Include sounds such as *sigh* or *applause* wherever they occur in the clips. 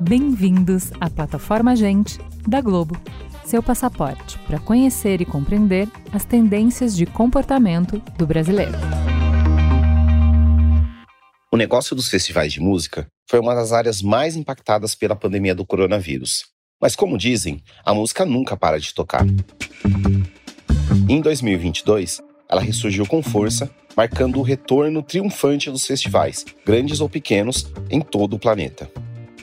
Bem-vindos à plataforma Gente da Globo, seu passaporte para conhecer e compreender as tendências de comportamento do brasileiro. O negócio dos festivais de música foi uma das áreas mais impactadas pela pandemia do coronavírus. Mas, como dizem, a música nunca para de tocar. Em 2022, ela ressurgiu com força, marcando o retorno triunfante dos festivais, grandes ou pequenos, em todo o planeta.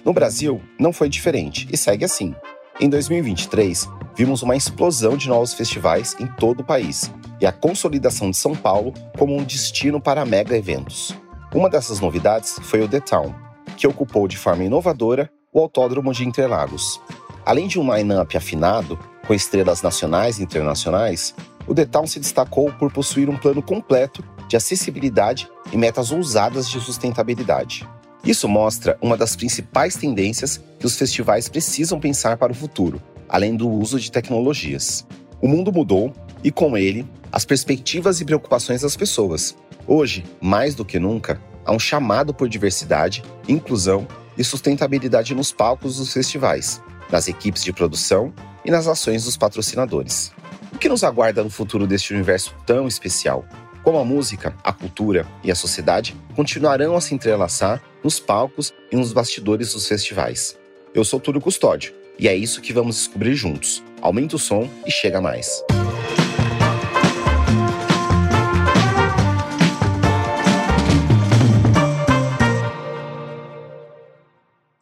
No Brasil, não foi diferente e segue assim. Em 2023, vimos uma explosão de novos festivais em todo o país e a consolidação de São Paulo como um destino para mega eventos. Uma dessas novidades foi o The Town, que ocupou de forma inovadora o Autódromo de Interlagos. Além de um line-up afinado, com estrelas nacionais e internacionais, o The Town se destacou por possuir um plano completo de acessibilidade e metas ousadas de sustentabilidade. Isso mostra uma das principais tendências que os festivais precisam pensar para o futuro, além do uso de tecnologias. O mundo mudou e, com ele, as perspectivas e preocupações das pessoas. Hoje, mais do que nunca, há um chamado por diversidade, inclusão e sustentabilidade nos palcos dos festivais, nas equipes de produção e nas ações dos patrocinadores. O que nos aguarda no futuro deste universo tão especial? Como a música, a cultura e a sociedade continuarão a se entrelaçar nos palcos e nos bastidores dos festivais. Eu sou Túlio Custódio e é isso que vamos descobrir juntos. Aumenta o som e chega mais.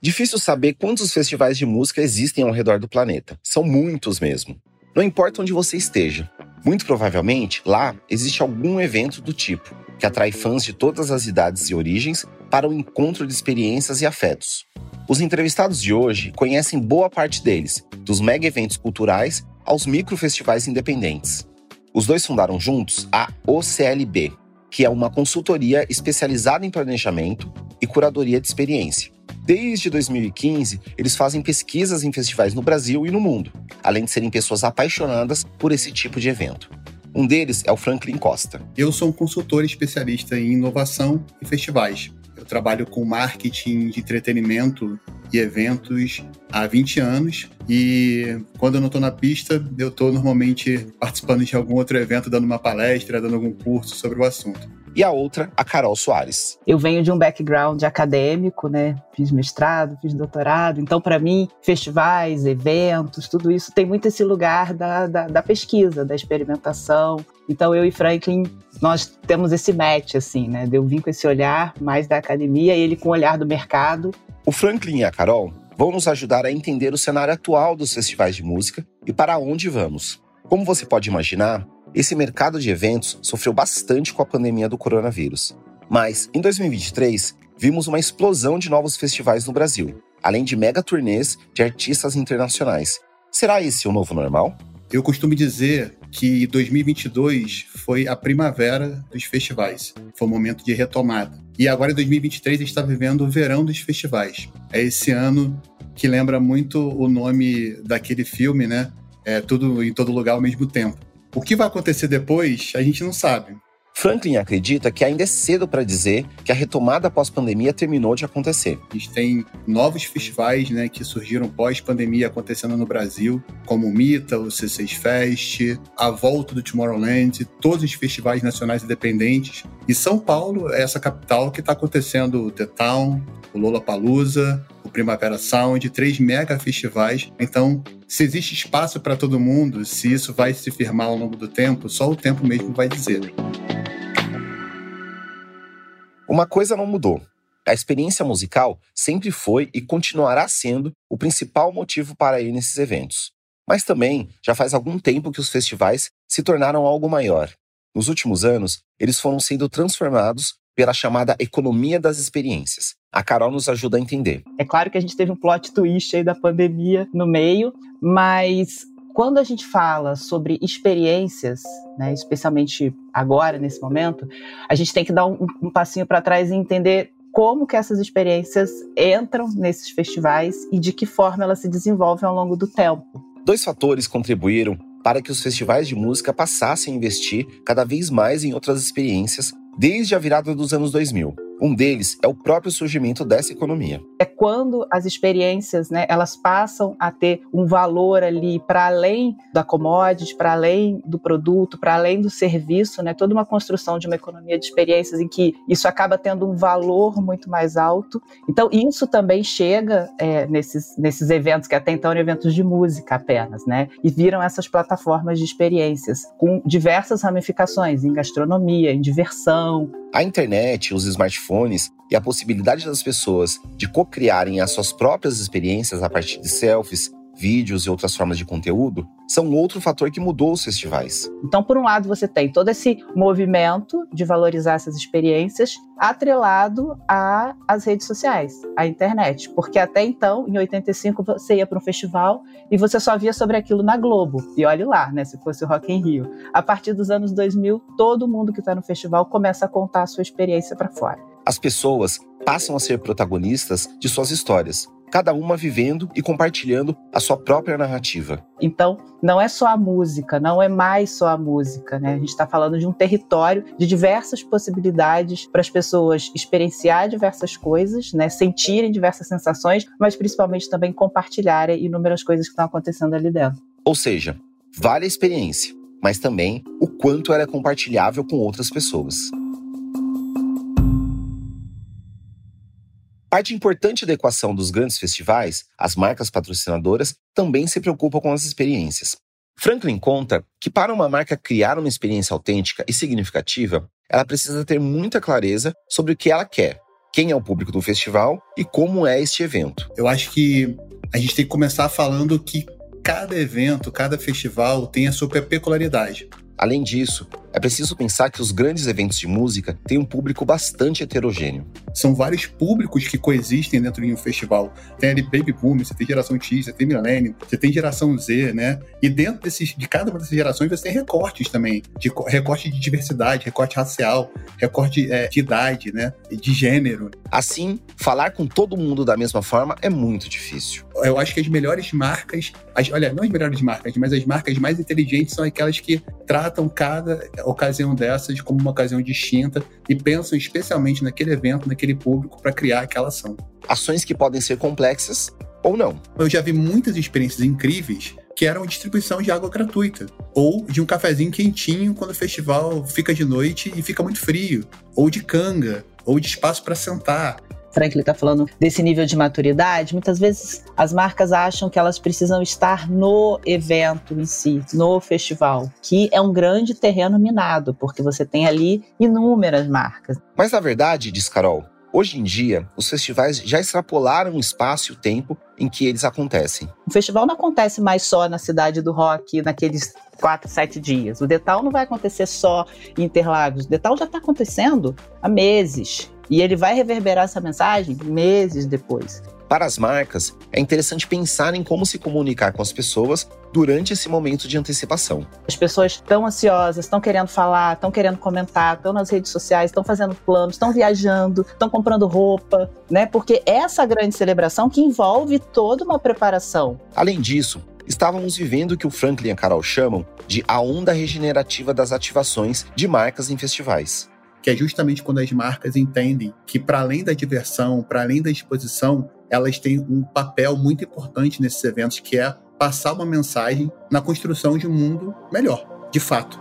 Difícil saber quantos festivais de música existem ao redor do planeta. São muitos mesmo. Não importa onde você esteja, muito provavelmente, lá existe algum evento do tipo, que atrai fãs de todas as idades e origens para o encontro de experiências e afetos. Os entrevistados de hoje conhecem boa parte deles, dos mega eventos culturais aos microfestivais independentes. Os dois fundaram juntos a OCLB, que é uma consultoria especializada em planejamento e curadoria de experiência. Desde 2015, eles fazem pesquisas em festivais no Brasil e no mundo, além de serem pessoas apaixonadas por esse tipo de evento. Um deles é o Franklin Costa. Eu sou um consultor especialista em inovação e festivais. Eu trabalho com marketing de entretenimento e eventos há 20 anos e quando eu não estou na pista, eu estou normalmente participando de algum outro evento, dando uma palestra, dando algum curso sobre o assunto e a outra, a Carol Soares. Eu venho de um background acadêmico, né? Fiz mestrado, fiz doutorado, então para mim, festivais, eventos, tudo isso tem muito esse lugar da, da, da pesquisa, da experimentação. Então eu e Franklin, nós temos esse match, assim, né? Eu vim com esse olhar mais da academia e ele com o olhar do mercado. O Franklin e a Carol vão nos ajudar a entender o cenário atual dos festivais de música e para onde vamos. Como você pode imaginar, esse mercado de eventos sofreu bastante com a pandemia do coronavírus. Mas, em 2023, vimos uma explosão de novos festivais no Brasil, além de mega turnês de artistas internacionais. Será esse o novo normal? Eu costumo dizer que 2022 foi a primavera dos festivais. Foi um momento de retomada. E agora em 2023 a gente está vivendo o verão dos festivais. É esse ano que lembra muito o nome daquele filme, né? É tudo em todo lugar ao mesmo tempo. O que vai acontecer depois, a gente não sabe. Franklin acredita que ainda é cedo para dizer que a retomada pós-pandemia terminou de acontecer. A gente tem novos festivais né, que surgiram pós-pandemia acontecendo no Brasil, como o Mita, o C6 Fest, a volta do Tomorrowland, todos os festivais nacionais independentes. E São Paulo é essa capital que está acontecendo o The Town, o Lollapalooza, o Primavera Sound, três mega festivais. Então, se existe espaço para todo mundo, se isso vai se firmar ao longo do tempo, só o tempo mesmo vai dizer. Uma coisa não mudou. A experiência musical sempre foi e continuará sendo o principal motivo para ir nesses eventos. Mas também já faz algum tempo que os festivais se tornaram algo maior. Nos últimos anos, eles foram sendo transformados pela chamada economia das experiências. A Carol nos ajuda a entender. É claro que a gente teve um plot twist aí da pandemia no meio, mas quando a gente fala sobre experiências, né, especialmente agora, nesse momento, a gente tem que dar um, um passinho para trás e entender como que essas experiências entram nesses festivais e de que forma elas se desenvolvem ao longo do tempo. Dois fatores contribuíram para que os festivais de música passassem a investir cada vez mais em outras experiências desde a virada dos anos 2000. Um deles é o próprio surgimento dessa economia. É quando as experiências, né, elas passam a ter um valor ali para além da commodity, para além do produto, para além do serviço, né, toda uma construção de uma economia de experiências em que isso acaba tendo um valor muito mais alto. Então, isso também chega é, nesses, nesses eventos que até então eram eventos de música apenas, né, e viram essas plataformas de experiências com diversas ramificações em gastronomia, em diversão. A internet, os smartphones smartphones e a possibilidade das pessoas de co-criarem as suas próprias experiências a partir de selfies, vídeos e outras formas de conteúdo são outro fator que mudou os festivais. Então, por um lado, você tem todo esse movimento de valorizar essas experiências atrelado às redes sociais, à internet, porque até então, em 85, você ia para um festival e você só via sobre aquilo na Globo. E olhe lá, né, se fosse o Rock in Rio. A partir dos anos 2000, todo mundo que está no festival começa a contar a sua experiência para fora. As pessoas passam a ser protagonistas de suas histórias, cada uma vivendo e compartilhando a sua própria narrativa. Então, não é só a música, não é mais só a música, né? A gente está falando de um território de diversas possibilidades para as pessoas experienciar diversas coisas, né? Sentirem diversas sensações, mas principalmente também compartilharem inúmeras coisas que estão acontecendo ali dentro. Ou seja, vale a experiência, mas também o quanto ela é compartilhável com outras pessoas. Parte importante da equação dos grandes festivais, as marcas patrocinadoras também se preocupam com as experiências. Franklin conta que para uma marca criar uma experiência autêntica e significativa, ela precisa ter muita clareza sobre o que ela quer, quem é o público do festival e como é este evento. Eu acho que a gente tem que começar falando que cada evento, cada festival tem a sua peculiaridade. Além disso, é preciso pensar que os grandes eventos de música têm um público bastante heterogêneo. São vários públicos que coexistem dentro de um festival. Tem ali Baby Boom, você tem geração X, você tem Millennium, você tem geração Z, né? E dentro desses, de cada uma dessas gerações você tem recortes também, de recorte de diversidade, recorte racial, recorte é, de idade, né? De gênero. Assim, falar com todo mundo da mesma forma é muito difícil. Eu acho que as melhores marcas, as, olha, não as melhores marcas, mas as marcas mais inteligentes são aquelas que tratam cada ocasião dessas como uma ocasião distinta e pensam especialmente naquele evento, naquele público, para criar aquela ação. Ações que podem ser complexas ou não. Eu já vi muitas experiências incríveis que eram distribuição de água gratuita, ou de um cafezinho quentinho quando o festival fica de noite e fica muito frio, ou de canga, ou de espaço para sentar. Franklin está falando desse nível de maturidade, muitas vezes as marcas acham que elas precisam estar no evento em si, no festival, que é um grande terreno minado, porque você tem ali inúmeras marcas. Mas na verdade, diz Carol, Hoje em dia, os festivais já extrapolaram o espaço e o tempo em que eles acontecem. O festival não acontece mais só na cidade do rock, naqueles quatro, sete dias. O Detal não vai acontecer só em Interlagos. O Detal já está acontecendo há meses. E ele vai reverberar essa mensagem meses depois. Para as marcas, é interessante pensar em como se comunicar com as pessoas durante esse momento de antecipação. As pessoas estão ansiosas, estão querendo falar, estão querendo comentar, estão nas redes sociais, estão fazendo planos, estão viajando, estão comprando roupa, né? Porque essa grande celebração que envolve toda uma preparação. Além disso, estávamos vivendo o que o Franklin e a Carol chamam de a onda regenerativa das ativações de marcas em festivais que é justamente quando as marcas entendem que, para além da diversão, para além da exposição, elas têm um papel muito importante nesses eventos, que é passar uma mensagem na construção de um mundo melhor, de fato.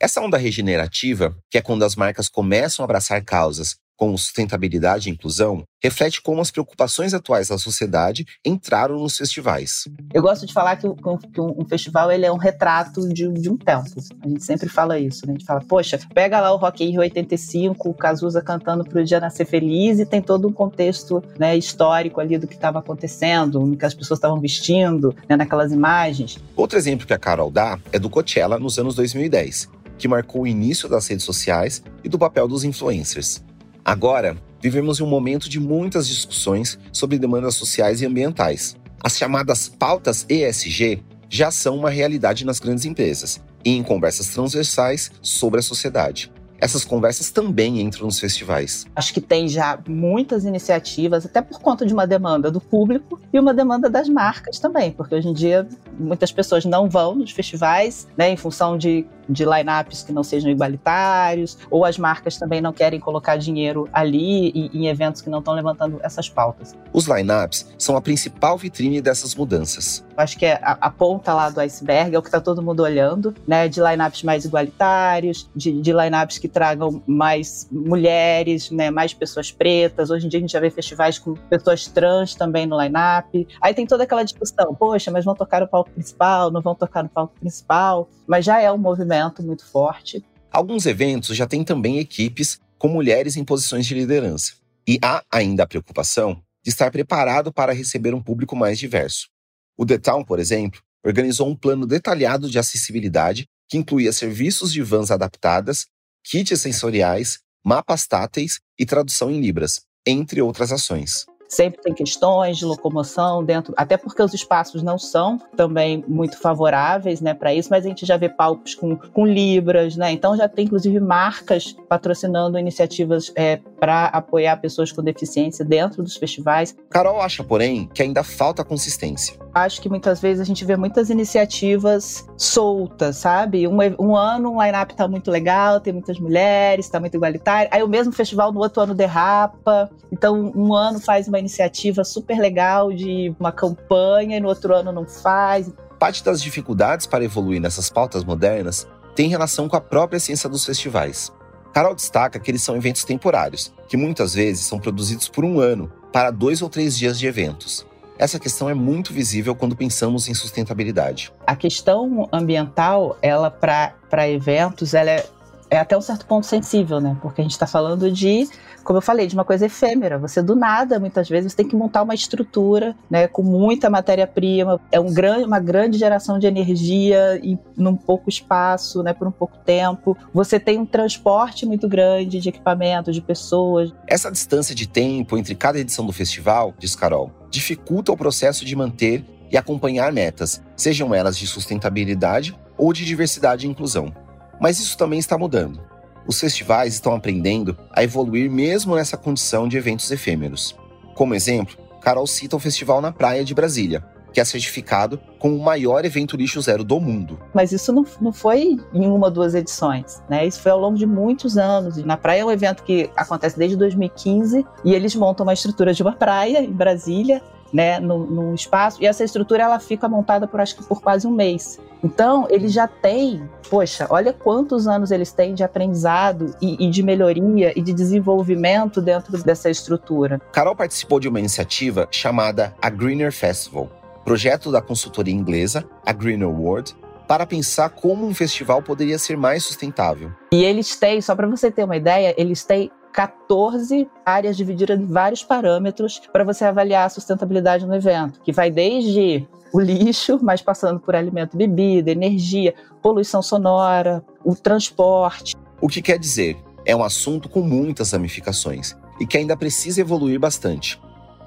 Essa onda regenerativa, que é quando as marcas começam a abraçar causas como sustentabilidade e inclusão, reflete como as preocupações atuais da sociedade entraram nos festivais. Eu gosto de falar que, um, festival ele é um retrato de, de, um tempo. A gente sempre fala isso, né? A gente fala, poxa, pega lá o Rock in Rio 85, o Cazuza cantando para o Dia Nascer Feliz e tem todo um contexto né, histórico ali do que estava acontecendo, no que as pessoas estavam vestindo, né, naquelas imagens. Outro exemplo que a Carol dá é do Coachella nos anos 2010, que marcou o início das redes sociais e do papel dos influencers. Agora, vivemos em um momento de muitas discussões sobre demandas sociais e ambientais. As chamadas pautas ESG já são uma realidade nas grandes empresas e em conversas transversais sobre a sociedade. essas conversas também entram nos festivais. Acho que tem já muitas iniciativas, até por conta de uma demanda do público e uma demanda das marcas também, porque hoje em dia muitas pessoas não vão nos festivais, né, em função de, de lineups que não sejam igualitários, ou as marcas também não querem colocar dinheiro ali em, em eventos que não estão levantando essas pautas. Os lineups são a principal vitrine dessas mudanças. Acho que é a, a ponta lá do iceberg é o que está todo mundo olhando, né, de lineups mais igualitários, de, de lineups que tragam mais mulheres, né, mais pessoas pretas. Hoje em dia a gente já vê festivais com pessoas trans também no line-up. Aí tem toda aquela discussão, poxa, mas vão tocar no palco principal, não vão tocar no palco principal. Mas já é um movimento muito forte. Alguns eventos já têm também equipes com mulheres em posições de liderança. E há ainda a preocupação de estar preparado para receber um público mais diverso. O The Town, por exemplo, organizou um plano detalhado de acessibilidade que incluía serviços de vans adaptadas, kits sensoriais, mapas táteis e tradução em Libras, entre outras ações. Sempre tem questões de locomoção dentro, até porque os espaços não são também muito favoráveis né, para isso, mas a gente já vê palcos com, com libras, né? Então já tem inclusive marcas patrocinando iniciativas é, para apoiar pessoas com deficiência dentro dos festivais. Carol acha, porém, que ainda falta consistência. Acho que muitas vezes a gente vê muitas iniciativas soltas, sabe? Um, um ano o line-up tá muito legal, tem muitas mulheres, tá muito igualitário. Aí o mesmo festival no outro ano derrapa. Então, um ano faz uma iniciativa super legal de uma campanha e no outro ano não faz. Parte das dificuldades para evoluir nessas pautas modernas tem relação com a própria ciência dos festivais. Carol destaca que eles são eventos temporários, que muitas vezes são produzidos por um ano, para dois ou três dias de eventos. Essa questão é muito visível quando pensamos em sustentabilidade. A questão ambiental, ela para eventos, ela é, é até um certo ponto sensível, né? Porque a gente está falando de como eu falei, de uma coisa efêmera. Você do nada, muitas vezes, tem que montar uma estrutura, né, com muita matéria-prima. É um grande, uma grande geração de energia em num pouco espaço, né, por um pouco tempo. Você tem um transporte muito grande de equipamentos, de pessoas. Essa distância de tempo entre cada edição do festival, diz Carol, dificulta o processo de manter e acompanhar metas, sejam elas de sustentabilidade ou de diversidade e inclusão. Mas isso também está mudando os festivais estão aprendendo a evoluir mesmo nessa condição de eventos efêmeros. Como exemplo, Carol cita o Festival na Praia de Brasília, que é certificado como o maior evento lixo zero do mundo. Mas isso não, não foi em uma ou duas edições, né? Isso foi ao longo de muitos anos. Na praia é um evento que acontece desde 2015 e eles montam uma estrutura de uma praia em Brasília né, no, no, espaço, e essa estrutura ela fica montada por acho que por quase um mês. Então, eles já têm, poxa, olha quantos anos eles têm de aprendizado e, e de melhoria e de desenvolvimento dentro dessa estrutura. Carol participou de uma iniciativa chamada A Greener Festival, projeto da consultoria inglesa A Greener World, para pensar como um festival poderia ser mais sustentável. E eles têm, só para você ter uma ideia, eles têm 14 áreas divididas em vários parâmetros para você avaliar a sustentabilidade no evento, que vai desde o lixo, mas passando por alimento, bebida, energia, poluição sonora, o transporte. O que quer dizer? É um assunto com muitas ramificações e que ainda precisa evoluir bastante.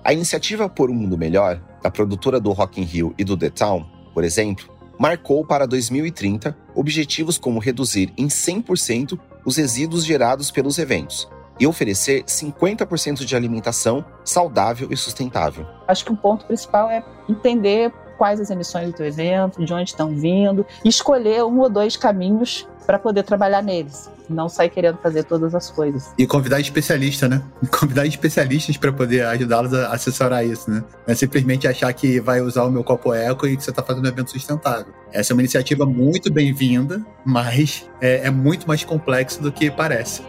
A iniciativa Por um Mundo Melhor, da produtora do Rock in Rio e do The Town, por exemplo, marcou para 2030 objetivos como reduzir em 100% os resíduos gerados pelos eventos, e oferecer 50% de alimentação saudável e sustentável. Acho que o ponto principal é entender quais as emissões do evento, de onde estão vindo, e escolher um ou dois caminhos para poder trabalhar neles. Não sair querendo fazer todas as coisas. E convidar especialista, né? *laughs* Convidar especialistas para poder ajudá-los a assessorar isso, né? Não é simplesmente achar que vai usar o meu copo eco e que você está fazendo um evento sustentável. Essa é uma iniciativa muito bem-vinda, mas é, é muito mais complexo do que parece.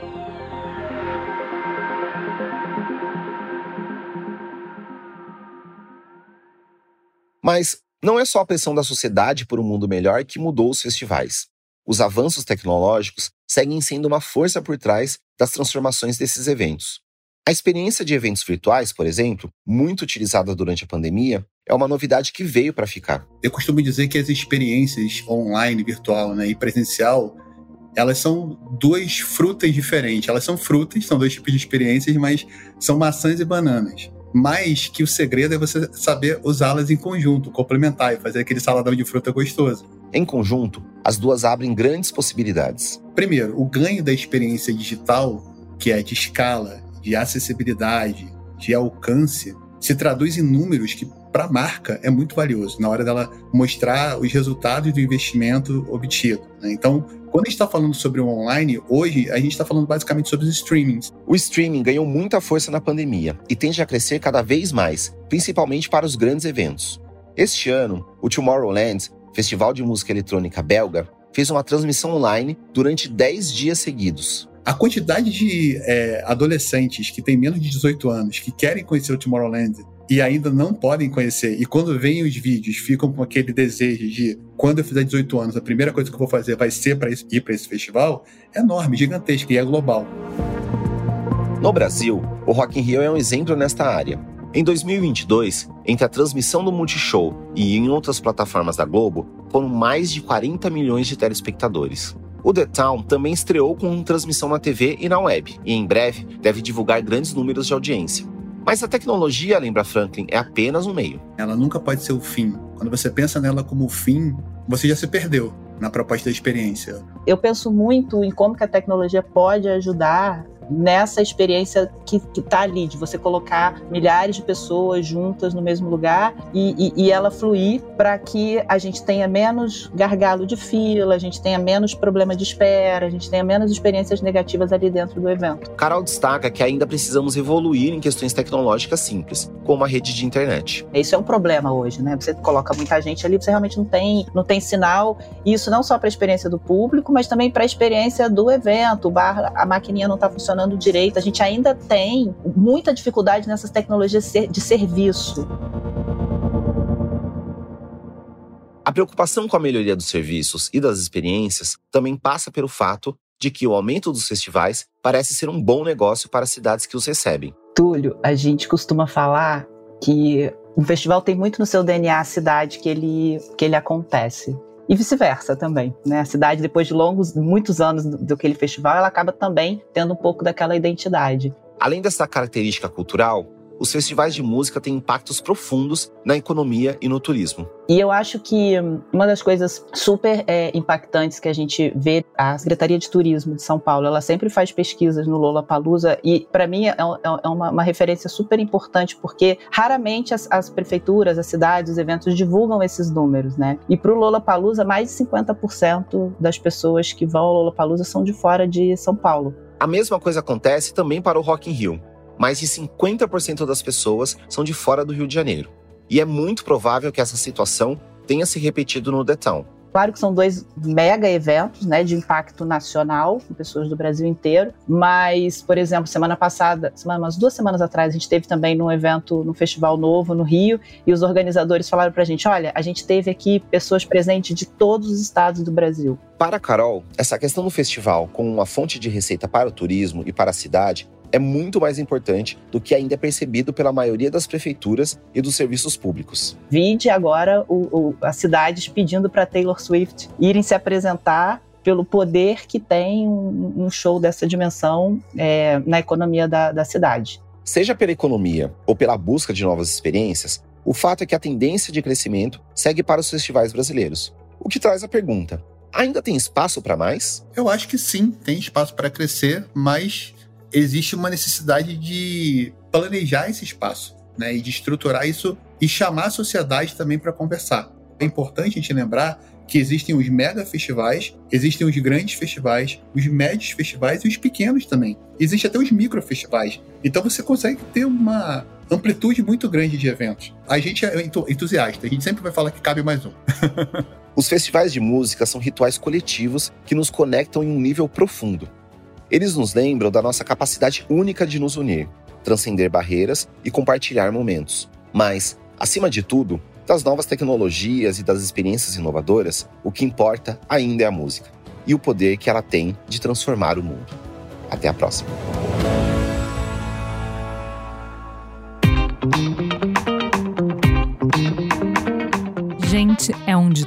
Mas não é só a pressão da sociedade por um mundo melhor que mudou os festivais. Os avanços tecnológicos seguem sendo uma força por trás das transformações desses eventos. A experiência de eventos virtuais, por exemplo, muito utilizada durante a pandemia, é uma novidade que veio para ficar. Eu costumo dizer que as experiências online, virtual né, e presencial, elas são duas frutas diferentes. Elas são frutas, são dois tipos de experiências, mas são maçãs e bananas mas que o segredo é você saber usá-las em conjunto, complementar e fazer aquele saladão de fruta gostoso. Em conjunto, as duas abrem grandes possibilidades. Primeiro, o ganho da experiência digital, que é de escala, de acessibilidade, de alcance, se traduz em números que para a marca é muito valioso na hora dela mostrar os resultados do investimento obtido. Né? Então, quando a gente está falando sobre o online, hoje a gente está falando basicamente sobre os streamings. O streaming ganhou muita força na pandemia e tende a crescer cada vez mais, principalmente para os grandes eventos. Este ano, o Tomorrowland, festival de música eletrônica belga, fez uma transmissão online durante 10 dias seguidos. A quantidade de é, adolescentes que têm menos de 18 anos que querem conhecer o Tomorrowland e ainda não podem conhecer, e quando veem os vídeos ficam com aquele desejo de quando eu fizer 18 anos, a primeira coisa que eu vou fazer vai ser para ir para esse festival, é enorme, gigantesco e é global. No Brasil, o Rock in Rio é um exemplo nesta área. Em 2022, entre a transmissão do Multishow e em outras plataformas da Globo, foram mais de 40 milhões de telespectadores. O The Town também estreou com transmissão na TV e na web, e em breve deve divulgar grandes números de audiência. Mas a tecnologia, lembra Franklin, é apenas um meio. Ela nunca pode ser o fim. Quando você pensa nela como fim, você já se perdeu na proposta da experiência. Eu penso muito em como que a tecnologia pode ajudar nessa experiência que está ali, de você colocar milhares de pessoas juntas no mesmo lugar e, e, e ela fluir para que a gente tenha menos gargalo de fila, a gente tenha menos problema de espera, a gente tenha menos experiências negativas ali dentro do evento. Carol destaca que ainda precisamos evoluir em questões tecnológicas simples, como a rede de internet. Isso é um problema hoje, né? Você coloca muita gente ali, você realmente não tem, não tem sinal, e isso não só para a experiência do público, mas também para a experiência do evento. O bar, a maquininha não está funcionando funcionando direito. A gente ainda tem muita dificuldade nessas tecnologias de serviço. A preocupação com a melhoria dos serviços e das experiências também passa pelo fato de que o aumento dos festivais parece ser um bom negócio para as cidades que os recebem. Túlio, a gente costuma falar que um festival tem muito no seu DNA a cidade que ele, que ele acontece e vice-versa também. Né? A cidade, depois de longos, muitos anos do, aquele festival, ela acaba também tendo um pouco daquela identidade. Além dessa característica cultural, os festivais de música têm impactos profundos na economia e no turismo. E eu acho que uma das coisas super é, impactantes que a gente vê, a Secretaria de Turismo de São Paulo, ela sempre faz pesquisas no Lola Palusa e para mim é, é, é uma, uma, referência super importante porque raramente as, as, prefeituras, as cidades, os eventos divulgam esses números, né? E para o Lola Palusa, mais de 50% das pessoas que vão ao Lola Palusa são de fora de São Paulo. A mesma coisa acontece também para o Rock in Rio mais de 50% das pessoas são de fora do Rio de Janeiro. E é muito provável que essa situação tenha se repetido no Town. Claro que são dois mega eventos, né, de impacto nacional, com pessoas do Brasil inteiro. Mas, por exemplo, semana passada, semana, umas duas semanas atrás, a gente teve também num evento, no Festival Novo, no Rio, e os organizadores falaram pra gente: olha, a gente teve aqui pessoas presentes de todos os estados do Brasil. Para a Carol, essa questão do festival como uma fonte de receita para o turismo e para a cidade é muito mais importante do que ainda é percebido pela maioria das prefeituras e dos serviços públicos. Vide agora o, o, as cidades pedindo para Taylor Swift irem se apresentar pelo poder que tem um, um show dessa dimensão é, na economia da, da cidade. Seja pela economia ou pela busca de novas experiências, o fato é que a tendência de crescimento segue para os festivais brasileiros. O que traz a pergunta: ainda tem espaço para mais? Eu acho que sim, tem espaço para crescer, mas existe uma necessidade de planejar esse espaço, né, e de estruturar isso e chamar a sociedade também para conversar. É importante a gente lembrar que existem os mega festivais, existem os grandes festivais, os médios festivais e os pequenos também. Existe até os micro festivais. Então você consegue ter uma amplitude muito grande de eventos. A gente é entusiasta, a gente sempre vai falar que cabe mais um. *laughs* Os festivais de música são rituais coletivos que nos conectam em um nível profundo. Eles nos lembram da nossa capacidade única de nos unir, transcender barreiras e compartilhar momentos. Mas, acima de tudo, das novas tecnologias e das experiências inovadoras, o que importa ainda é a música e o poder que ela tem de transformar o mundo. Até a próxima. Gente é onde